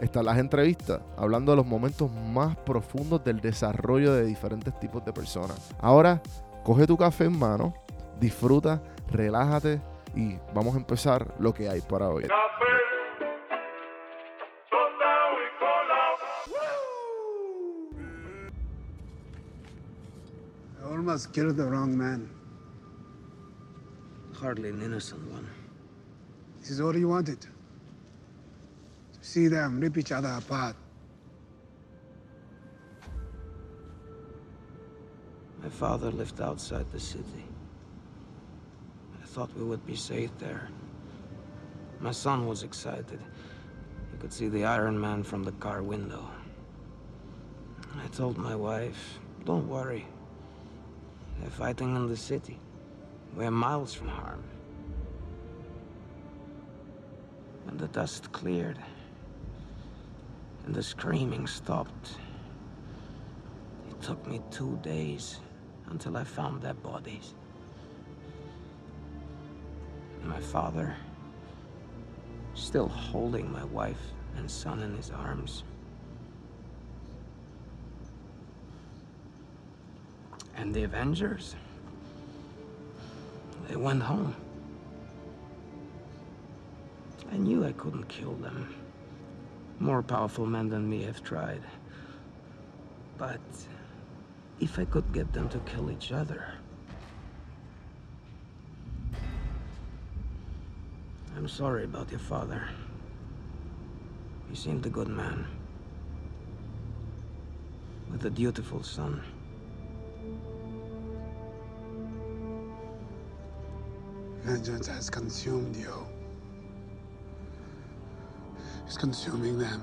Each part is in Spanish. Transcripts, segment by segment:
están las entrevistas, hablando de los momentos más profundos del desarrollo de diferentes tipos de personas. Ahora, coge tu café en mano, disfruta, relájate y vamos a empezar lo que hay para hoy. I almost killed the wrong man. Hardly an innocent one. This is all he wanted. See them rip each other apart. My father lived outside the city. I thought we would be safe there. My son was excited. He could see the Iron Man from the car window. I told my wife, don't worry. They're fighting in the city. We're miles from harm. When the dust cleared and the screaming stopped, it took me two days until I found their bodies. My father, still holding my wife and son in his arms. And the Avengers, they went home. I knew I couldn't kill them. More powerful men than me have tried. But if I could get them to kill each other. I'm sorry about your father. He seemed a good man. With a dutiful son. Vengeance has consumed you. It's consuming them.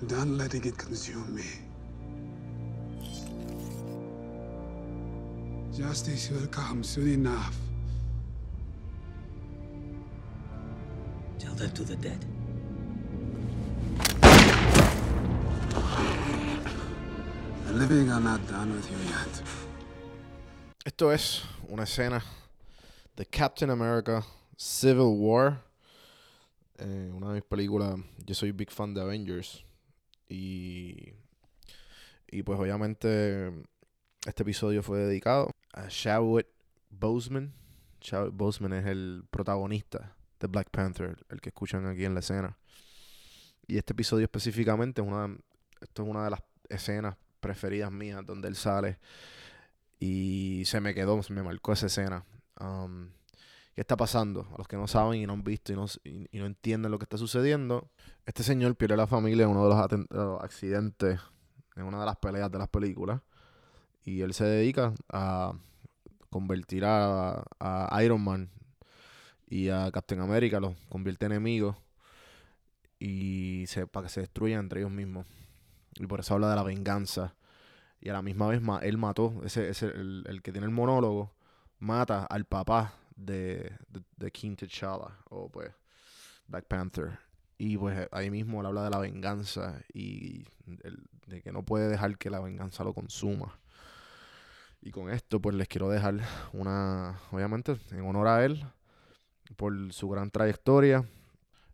I'm done letting it consume me. Justice will come soon enough. Tell that to the dead. The living are not done with you yet. Esto es una escena de Captain America Civil War. Eh, una de mis películas. Yo soy big fan de Avengers. Y. Y pues obviamente. Este episodio fue dedicado a Chadwick Boseman. Chadwick Boseman es el protagonista de Black Panther, el que escuchan aquí en la escena. Y este episodio específicamente es una. Esto es una de las escenas preferidas mías donde él sale. Y se me quedó, me marcó esa escena. Um, ¿Qué está pasando? A los que no saben y no han visto y no, no entienden lo que está sucediendo, este señor pierde la familia en uno de los, accidentes, en una de las peleas de las películas. Y él se dedica a convertir a, Iron Man y a Captain America, los convierte en enemigos y se, para que se destruyan entre ellos mismos. Y por eso habla de la venganza. Y a la misma vez él mató, ese, ese el, el que tiene el monólogo, mata al papá de, de, King T'Challa, o pues Black Panther. Y pues ahí mismo él habla de la venganza y el- de que no puede dejar que la venganza lo consuma. Y con esto pues les quiero dejar una, obviamente, en honor a él, por su gran trayectoria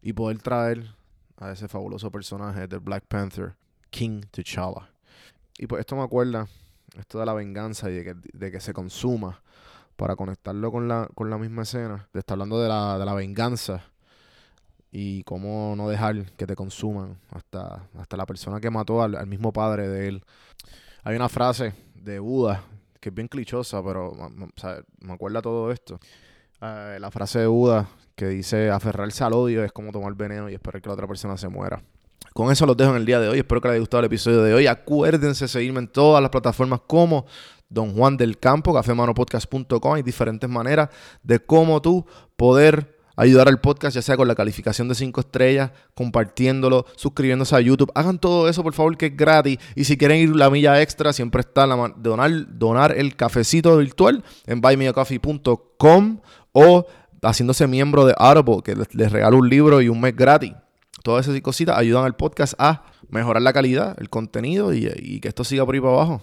y poder traer a ese fabuloso personaje de Black Panther, King T'Challa. Y pues esto me acuerda, esto de la venganza y de que, de que se consuma, para conectarlo con la, con la misma escena, de estar hablando de la, de la venganza y cómo no dejar que te consuman hasta, hasta la persona que mató al, mismo padre de él. Hay una frase de Buda que es bien clichosa, pero o sea, me acuerda todo esto. Eh, la frase de Buda que dice aferrarse al odio es como tomar veneno y esperar que la otra persona se muera. Con eso los dejo en el día de hoy. Espero que les haya gustado el episodio de hoy. Acuérdense de seguirme en todas las plataformas como Don Juan del Campo, cafemanopodcast.com. Hay diferentes maneras de cómo tú poder ayudar al podcast, ya sea con la calificación de 5 estrellas, compartiéndolo, suscribiéndose a YouTube. Hagan todo eso, por favor, que es gratis. Y si quieren ir la milla extra, siempre está la donar, el cafecito virtual en buymeacoffee.com o haciéndose miembro de Audible, que les, les regalo un libro y un mes gratis. Todas esas cositas ayudan al podcast a mejorar la calidad, el contenido y, que esto siga por ahí para abajo.